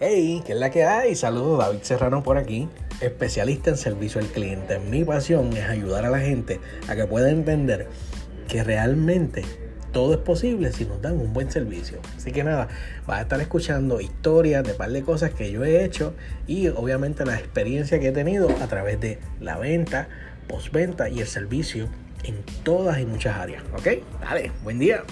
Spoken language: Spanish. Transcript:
Hey, ¿qué es la que hay? Saludos, David Serrano por aquí, especialista en servicio al cliente. Mi pasión es ayudar a la gente a que pueda entender que realmente todo es posible si nos dan un buen servicio. Así que nada, vas a estar escuchando historias de un par de cosas que yo he hecho y obviamente la experiencia que he tenido a través de la venta, postventa y el servicio en todas y muchas áreas. ¿Ok? Dale, buen día.